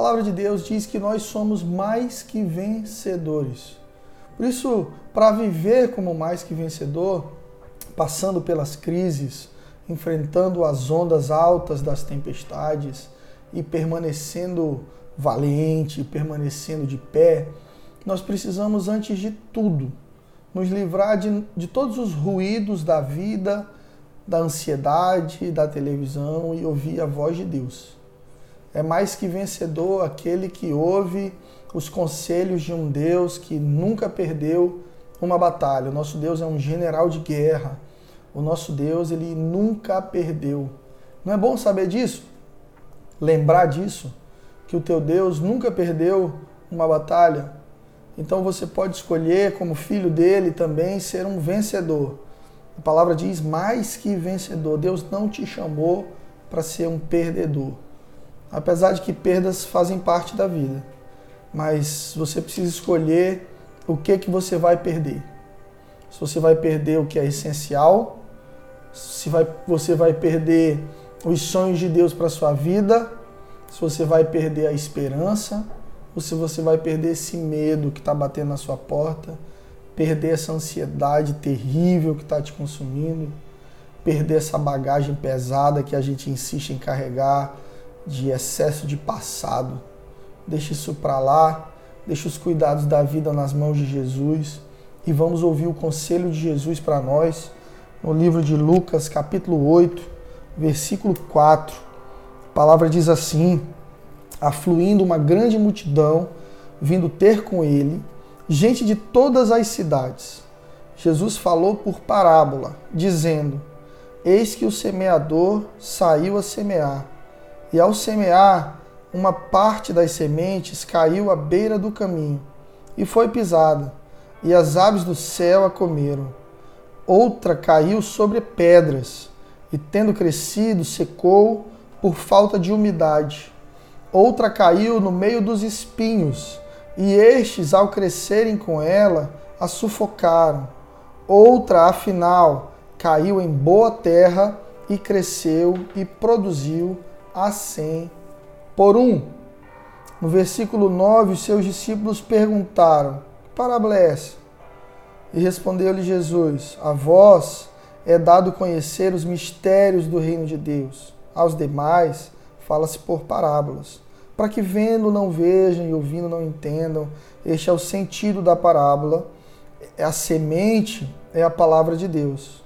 palavra de Deus diz que nós somos mais que vencedores. Por isso, para viver como mais que vencedor, passando pelas crises, enfrentando as ondas altas das tempestades e permanecendo valente, permanecendo de pé, nós precisamos, antes de tudo, nos livrar de, de todos os ruídos da vida, da ansiedade, da televisão e ouvir a voz de Deus. É mais que vencedor aquele que ouve os conselhos de um Deus que nunca perdeu uma batalha. O nosso Deus é um general de guerra. O nosso Deus, ele nunca perdeu. Não é bom saber disso? Lembrar disso? Que o teu Deus nunca perdeu uma batalha? Então você pode escolher, como filho dele, também ser um vencedor. A palavra diz mais que vencedor. Deus não te chamou para ser um perdedor. Apesar de que perdas fazem parte da vida. Mas você precisa escolher o que que você vai perder. Se você vai perder o que é essencial, se vai, você vai perder os sonhos de Deus para sua vida, se você vai perder a esperança, ou se você vai perder esse medo que está batendo na sua porta, perder essa ansiedade terrível que está te consumindo, perder essa bagagem pesada que a gente insiste em carregar de excesso de passado. Deixe isso para lá, deixe os cuidados da vida nas mãos de Jesus e vamos ouvir o conselho de Jesus para nós no livro de Lucas, capítulo 8, versículo 4. A palavra diz assim: Afluindo uma grande multidão, vindo ter com ele, gente de todas as cidades. Jesus falou por parábola, dizendo: Eis que o semeador saiu a semear. E ao semear, uma parte das sementes caiu à beira do caminho e foi pisada, e as aves do céu a comeram. Outra caiu sobre pedras, e tendo crescido, secou por falta de umidade. Outra caiu no meio dos espinhos, e estes, ao crescerem com ela, a sufocaram. Outra, afinal, caiu em boa terra e cresceu e produziu a cem por um. No versículo 9, os seus discípulos perguntaram: Que parábola é essa? E respondeu-lhe Jesus: A vós é dado conhecer os mistérios do reino de Deus. Aos demais, fala-se por parábolas, para que vendo não vejam e ouvindo não entendam. Este é o sentido da parábola. A semente é a palavra de Deus.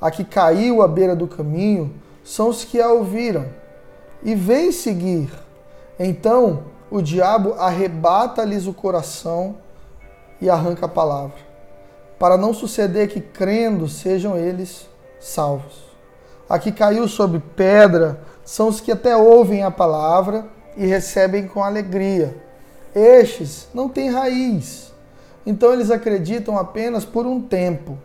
A que caiu à beira do caminho são os que a ouviram e vêm seguir. Então o diabo arrebata-lhes o coração e arranca a palavra, para não suceder que crendo sejam eles salvos. A que caiu sobre pedra são os que até ouvem a palavra e recebem com alegria. Estes não têm raiz, então eles acreditam apenas por um tempo,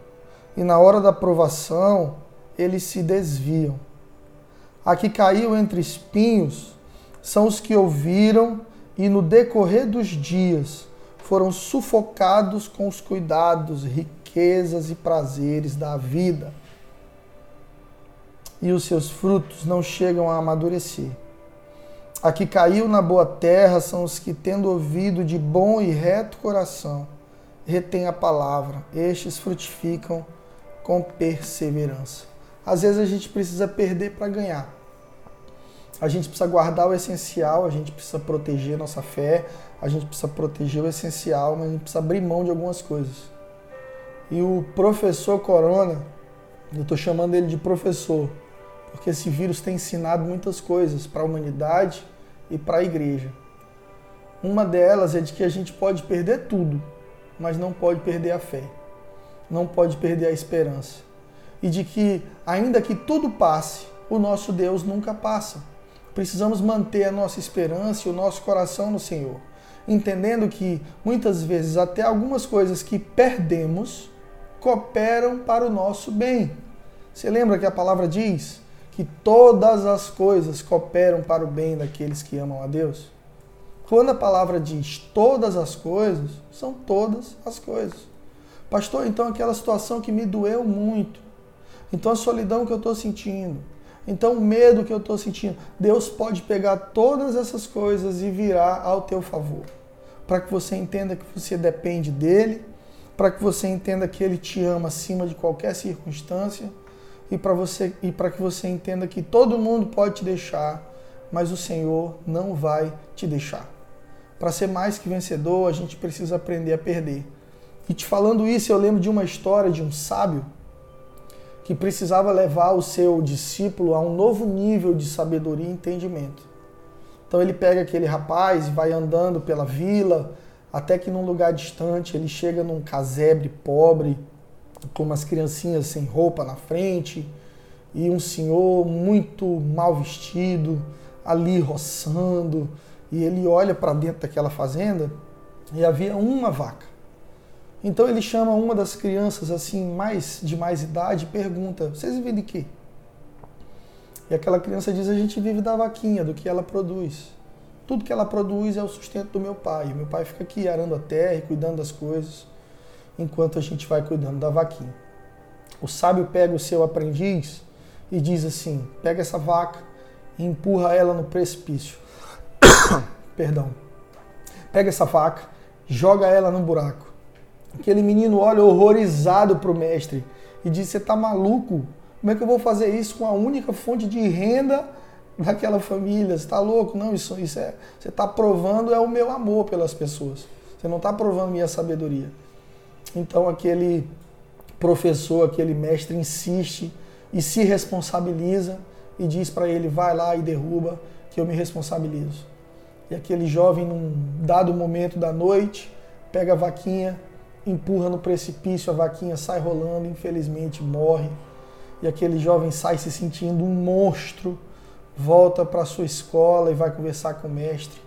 e na hora da provação eles se desviam. A que caiu entre espinhos são os que ouviram e no decorrer dos dias foram sufocados com os cuidados, riquezas e prazeres da vida. E os seus frutos não chegam a amadurecer. A que caiu na boa terra são os que, tendo ouvido de bom e reto coração, retêm a palavra. Estes frutificam com perseverança. Às vezes a gente precisa perder para ganhar. A gente precisa guardar o essencial, a gente precisa proteger nossa fé, a gente precisa proteger o essencial, mas a gente precisa abrir mão de algumas coisas. E o professor Corona, eu estou chamando ele de professor, porque esse vírus tem ensinado muitas coisas para a humanidade e para a igreja. Uma delas é de que a gente pode perder tudo, mas não pode perder a fé, não pode perder a esperança. E de que, ainda que tudo passe, o nosso Deus nunca passa precisamos manter a nossa esperança e o nosso coração no Senhor, entendendo que muitas vezes até algumas coisas que perdemos cooperam para o nosso bem. Você lembra que a palavra diz que todas as coisas cooperam para o bem daqueles que amam a Deus? Quando a palavra diz todas as coisas, são todas as coisas. Pastor, então aquela situação que me doeu muito, então a solidão que eu estou sentindo, Então, o medo que eu estou sentindo, Deus pode pegar todas essas coisas e virar ao teu favor. Para que você entenda que você depende dele, para que você entenda que ele te ama acima de qualquer circunstância e para você e para que você entenda que todo mundo pode te deixar, mas o Senhor não vai te deixar. Para ser mais que vencedor, a gente precisa aprender a perder. E te falando isso, eu lembro de uma história de um sábio que precisava levar o seu discípulo a um novo nível de sabedoria e entendimento. Então ele pega aquele rapaz e vai andando pela vila, até que num lugar distante ele chega num casebre pobre, com umas criancinhas sem roupa na frente, e um senhor muito mal vestido ali roçando, e ele olha para dentro daquela fazenda e havia uma vaca. Então ele chama uma das crianças assim, mais de mais idade, e pergunta: "Vocês vivem de quê?" E aquela criança diz: "A gente vive da vaquinha, do que ela produz. Tudo que ela produz é o sustento do meu pai. Meu pai fica aqui arando a terra e cuidando das coisas, enquanto a gente vai cuidando da vaquinha." O sábio pega o seu aprendiz e diz assim: "Pega essa vaca e empurra ela no precipício." Perdão. Pega essa vaca, joga ela no buraco Aquele menino olha horrorizado para o mestre e diz: Você está maluco? Como é que eu vou fazer isso com a única fonte de renda daquela família? Você está louco? Não, isso, isso é. Você está provando é o meu amor pelas pessoas. Você não está provando minha sabedoria. Então aquele professor, aquele mestre insiste e se responsabiliza e diz para ele: vai lá e derruba, que eu me responsabilizo. E aquele jovem, num dado momento da noite, pega a vaquinha empurra no precipício, a vaquinha sai rolando, infelizmente morre. E aquele jovem sai se sentindo um monstro, volta para sua escola e vai conversar com o mestre.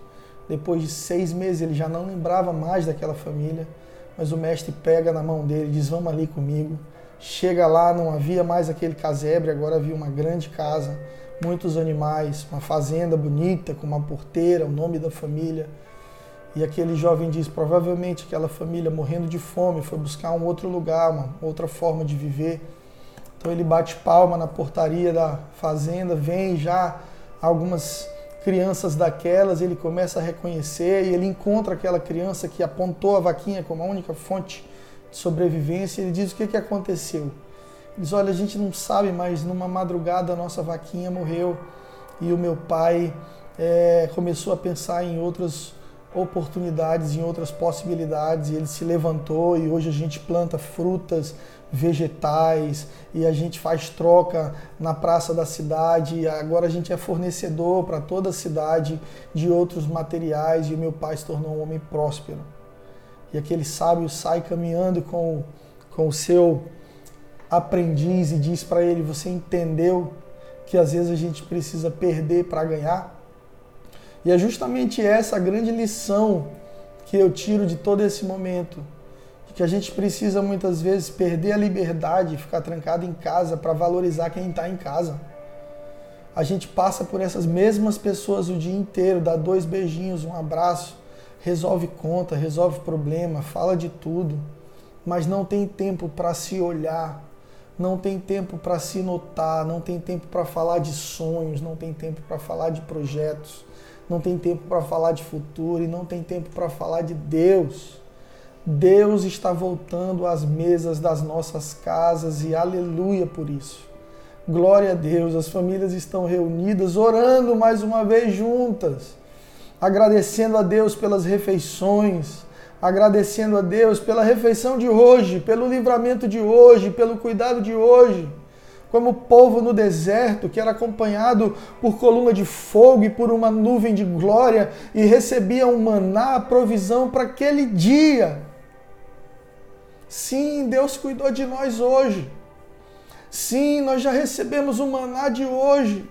Depois de seis meses ele já não lembrava mais daquela família, mas o mestre pega na mão dele e diz: Vamos ali comigo. Chega lá, não havia mais aquele casebre, agora havia uma grande casa, muitos animais, uma fazenda bonita com uma porteira, o nome da família. E aquele jovem diz: provavelmente aquela família morrendo de fome foi buscar um outro lugar, uma outra forma de viver. Então ele bate palma na portaria da fazenda, vem já algumas crianças daquelas, ele começa a reconhecer e ele encontra aquela criança que apontou a vaquinha como a única fonte de sobrevivência. E ele diz: O que, que aconteceu? Ele diz: Olha, a gente não sabe, mas numa madrugada a nossa vaquinha morreu e o meu pai é, começou a pensar em outros oportunidades, em outras possibilidades, e ele se levantou e hoje a gente planta frutas, vegetais e a gente faz troca na praça da cidade. Agora a gente é fornecedor para toda a cidade de outros materiais e o meu pai se tornou um homem próspero. E aquele sábio sai caminhando com, com o seu aprendiz e diz para ele: Você entendeu que às vezes a gente precisa perder para ganhar? E é justamente essa a grande lição que eu tiro de todo esse momento. Que a gente precisa muitas vezes perder a liberdade, ficar trancado em casa para valorizar quem está em casa. A gente passa por essas mesmas pessoas o dia inteiro, dá dois beijinhos, um abraço, resolve conta, resolve problema, fala de tudo, mas não tem tempo para se olhar, não tem tempo para se notar, não tem tempo para falar de sonhos, não tem tempo para falar de projetos não tem tempo para falar de futuro e não tem tempo para falar de Deus. Deus está voltando às mesas das nossas casas e aleluia por isso. Glória a Deus, as famílias estão reunidas, orando mais uma vez juntas, agradecendo a Deus pelas refeições, agradecendo a Deus pela refeição de hoje, pelo livramento de hoje, pelo cuidado de hoje como o povo no deserto, que era acompanhado por coluna de fogo e por uma nuvem de glória e recebia um maná, a provisão para aquele dia. Sim, Deus cuidou de nós hoje. Sim, nós já recebemos o maná de hoje.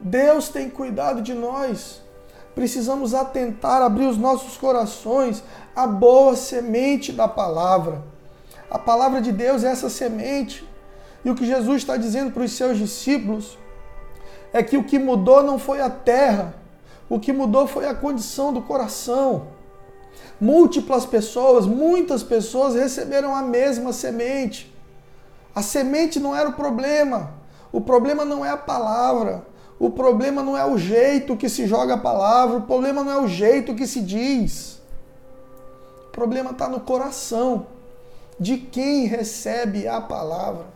Deus tem cuidado de nós. Precisamos atentar, abrir os nossos corações à boa semente da palavra. A palavra de Deus é essa semente. E o que Jesus está dizendo para os seus discípulos é que o que mudou não foi a terra, o que mudou foi a condição do coração. Múltiplas pessoas, muitas pessoas receberam a mesma semente. A semente não era o problema. O problema não é a palavra. O problema não é o jeito que se joga a palavra. O problema não é o jeito que se diz. O problema está no coração de quem recebe a palavra.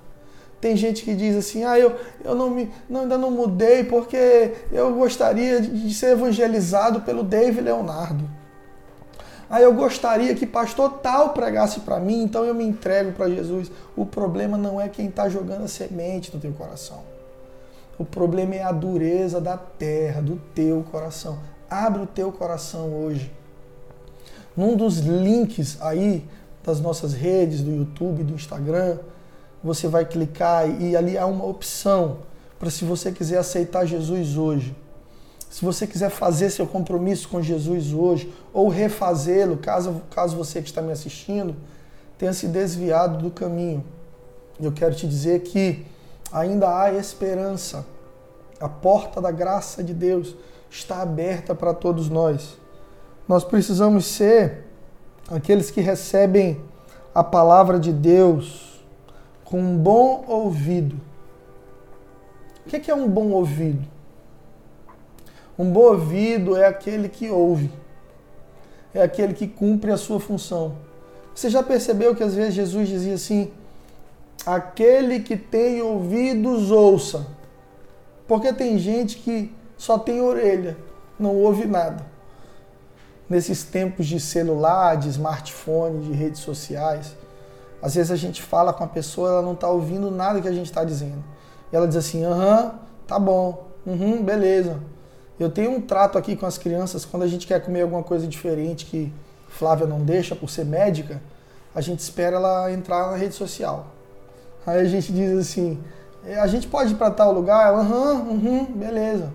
Tem gente que diz assim: ah, eu, eu não me, não, ainda não mudei porque eu gostaria de, ser evangelizado pelo David Leonardo. Ah, eu gostaria que pastor tal pregasse para mim, então eu me entrego para Jesus. O problema não é quem está jogando a semente no teu coração. O problema é a dureza da terra, do teu coração. Abre o teu coração hoje. Num dos links aí das nossas redes, do YouTube, do Instagram, você vai clicar e ali há uma opção para se você quiser aceitar Jesus hoje. Se você quiser fazer seu compromisso com Jesus hoje ou refazê-lo, caso, caso você que está me assistindo tenha se desviado do caminho. Eu quero te dizer que ainda há esperança. A porta da graça de Deus está aberta para todos nós. Nós precisamos ser aqueles que recebem a palavra de Deus com um bom ouvido. O que é um bom ouvido? Um bom ouvido é aquele que ouve, é aquele que cumpre a sua função. Você já percebeu que às vezes Jesus dizia assim: aquele que tem ouvidos, ouça. Porque tem gente que só tem orelha, não ouve nada nesses tempos de celular, de smartphone, de redes sociais. Às vezes a gente fala com a pessoa, ela não está ouvindo nada que a gente está dizendo. E ela diz assim: aham, tá bom, uhum, beleza. Eu tenho um trato aqui com as crianças, quando a gente quer comer alguma coisa diferente que Flávia não deixa por ser médica, a gente espera ela entrar na rede social. Aí a gente diz assim: é, a gente pode ir para tal lugar? Aham, uhum, beleza.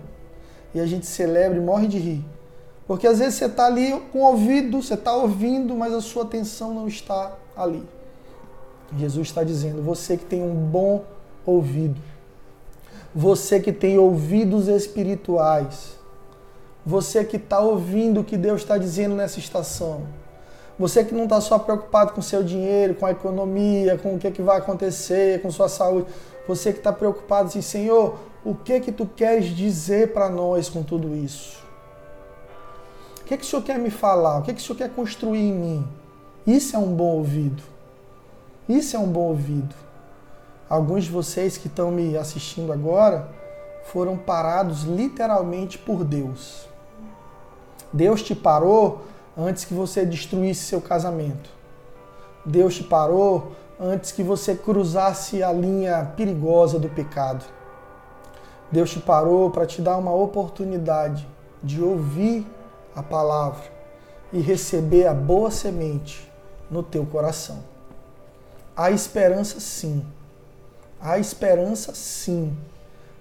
E a gente celebra e morre de rir. Porque às vezes você está ali com o ouvido, você está ouvindo, mas a sua atenção não está ali. Jesus está dizendo: você que tem um bom ouvido, você que tem ouvidos espirituais, você que está ouvindo o que Deus está dizendo nessa estação, você que não está só preocupado com seu dinheiro, com a economia, com o que, é que vai acontecer, com sua saúde, você que está preocupado assim, Senhor, o que é que tu queres dizer para nós com tudo isso? O que, é que o Senhor quer me falar? O que, é que o Senhor quer construir em mim? Isso é um bom ouvido. Isso é um bom ouvido. Alguns de vocês que estão me assistindo agora foram parados literalmente por Deus. Deus te parou antes que você destruísse seu casamento. Deus te parou antes que você cruzasse a linha perigosa do pecado. Deus te parou para te dar uma oportunidade de ouvir a palavra e receber a boa semente no teu coração. Há esperança sim. Há esperança sim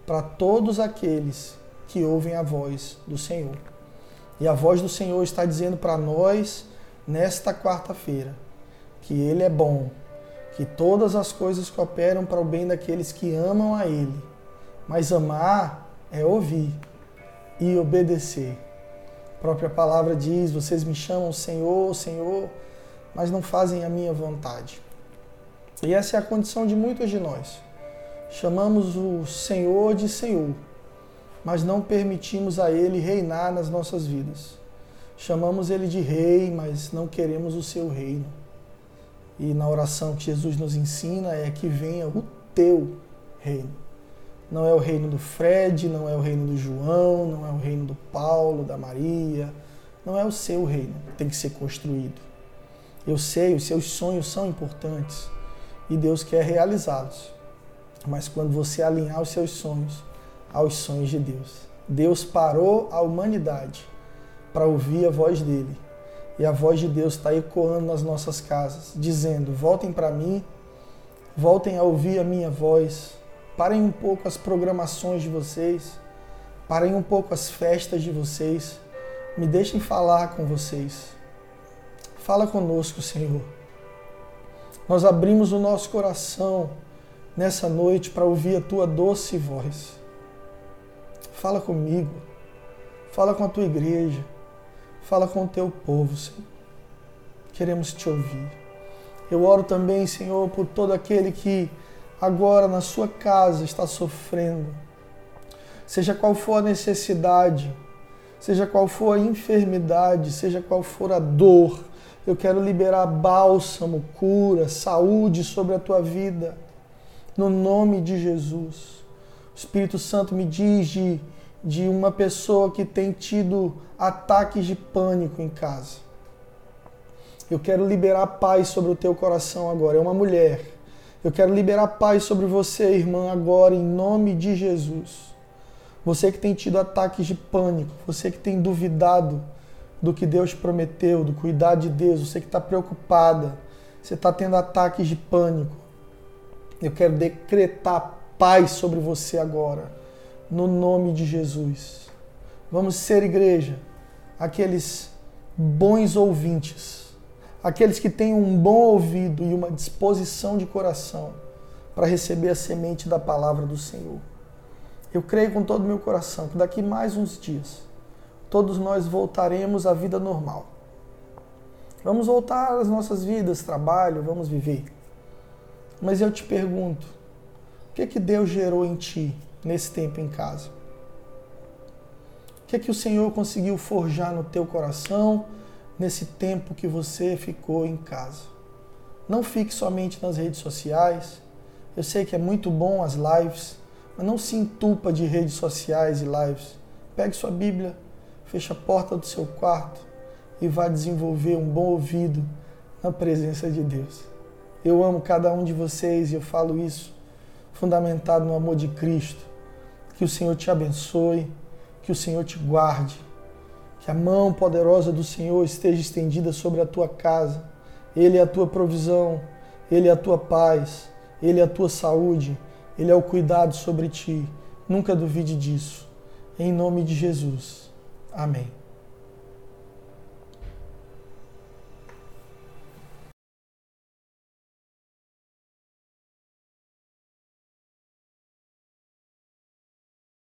para todos aqueles que ouvem a voz do Senhor. E a voz do Senhor está dizendo para nós nesta quarta-feira que Ele é bom, que todas as coisas cooperam para o bem daqueles que amam a Ele. Mas amar é ouvir e obedecer própria palavra diz: Vocês me chamam Senhor, Senhor, mas não fazem a minha vontade. E essa é a condição de muitos de nós. Chamamos o Senhor de Senhor, mas não permitimos a Ele reinar nas nossas vidas. Chamamos Ele de Rei, mas não queremos o seu reino. E na oração que Jesus nos ensina é que venha o teu reino não é o reino do Fred, não é o reino do João, não é o reino do Paulo, da Maria. Não é o seu reino tem que ser construído. Eu sei, os seus sonhos são importantes e Deus quer realizá-los. Mas quando você alinhar os seus sonhos aos sonhos de Deus, Deus parou a humanidade para ouvir a voz dele. E a voz de Deus está ecoando nas nossas casas, dizendo: voltem para mim, voltem a ouvir a minha voz, Parem um pouco as programações de vocês. Parem um pouco as festas de vocês. Me deixem falar com vocês. Fala conosco, Senhor. Nós abrimos o nosso coração nessa noite para ouvir a tua doce voz. Fala comigo. Fala com a tua igreja. Fala com o teu povo, Senhor. Queremos te ouvir. Eu oro também, Senhor, por todo aquele que agora na sua casa está sofrendo, seja qual for a necessidade, seja qual for a enfermidade, seja qual for a dor, eu quero liberar bálsamo, cura, saúde sobre a tua vida, no nome de Jesus. O Espírito Santo me diz de, de uma pessoa que tem tido ataques de pânico em casa. Eu quero liberar paz sobre o teu coração agora. É uma mulher. Eu quero liberar paz sobre você, irmã, agora, em nome de Jesus. Você que tem tido ataques de pânico, você que tem duvidado do que Deus prometeu, do cuidado de Deus, você que está preocupada, você está tendo ataques de pânico. Eu quero decretar paz sobre você agora, no nome de Jesus. Vamos ser igreja, aqueles bons ouvintes, aqueles que têm um bom ouvido e uma disposição de coração para receber a semente da palavra do Senhor. Eu creio com todo o meu coração que daqui mais uns dias todos nós voltaremos à vida normal. Vamos voltar às nossas vidas, trabalho, vamos viver. Mas eu te pergunto, o que que Deus gerou em ti nesse tempo em casa? O que que o Senhor conseguiu forjar no teu coração nesse tempo que você ficou em casa? Não fique somente nas redes sociais. Eu sei que é muito bom as lives, mas não se entupa de redes sociais e lives. Pegue sua Bíblia, feche a porta do seu quarto e vá desenvolver um bom ouvido na presença de Deus. Eu amo cada um de vocês e eu falo isso fundamentado no amor de Cristo. Que o Senhor te abençoe, que o Senhor te guarde, que a mão poderosa do Senhor esteja estendida sobre a tua casa. Ele é a tua provisão, ele é a tua paz, ele é a tua saúde, ele é o cuidado sobre ti. Nunca duvide disso. Em nome de Jesus. Amém.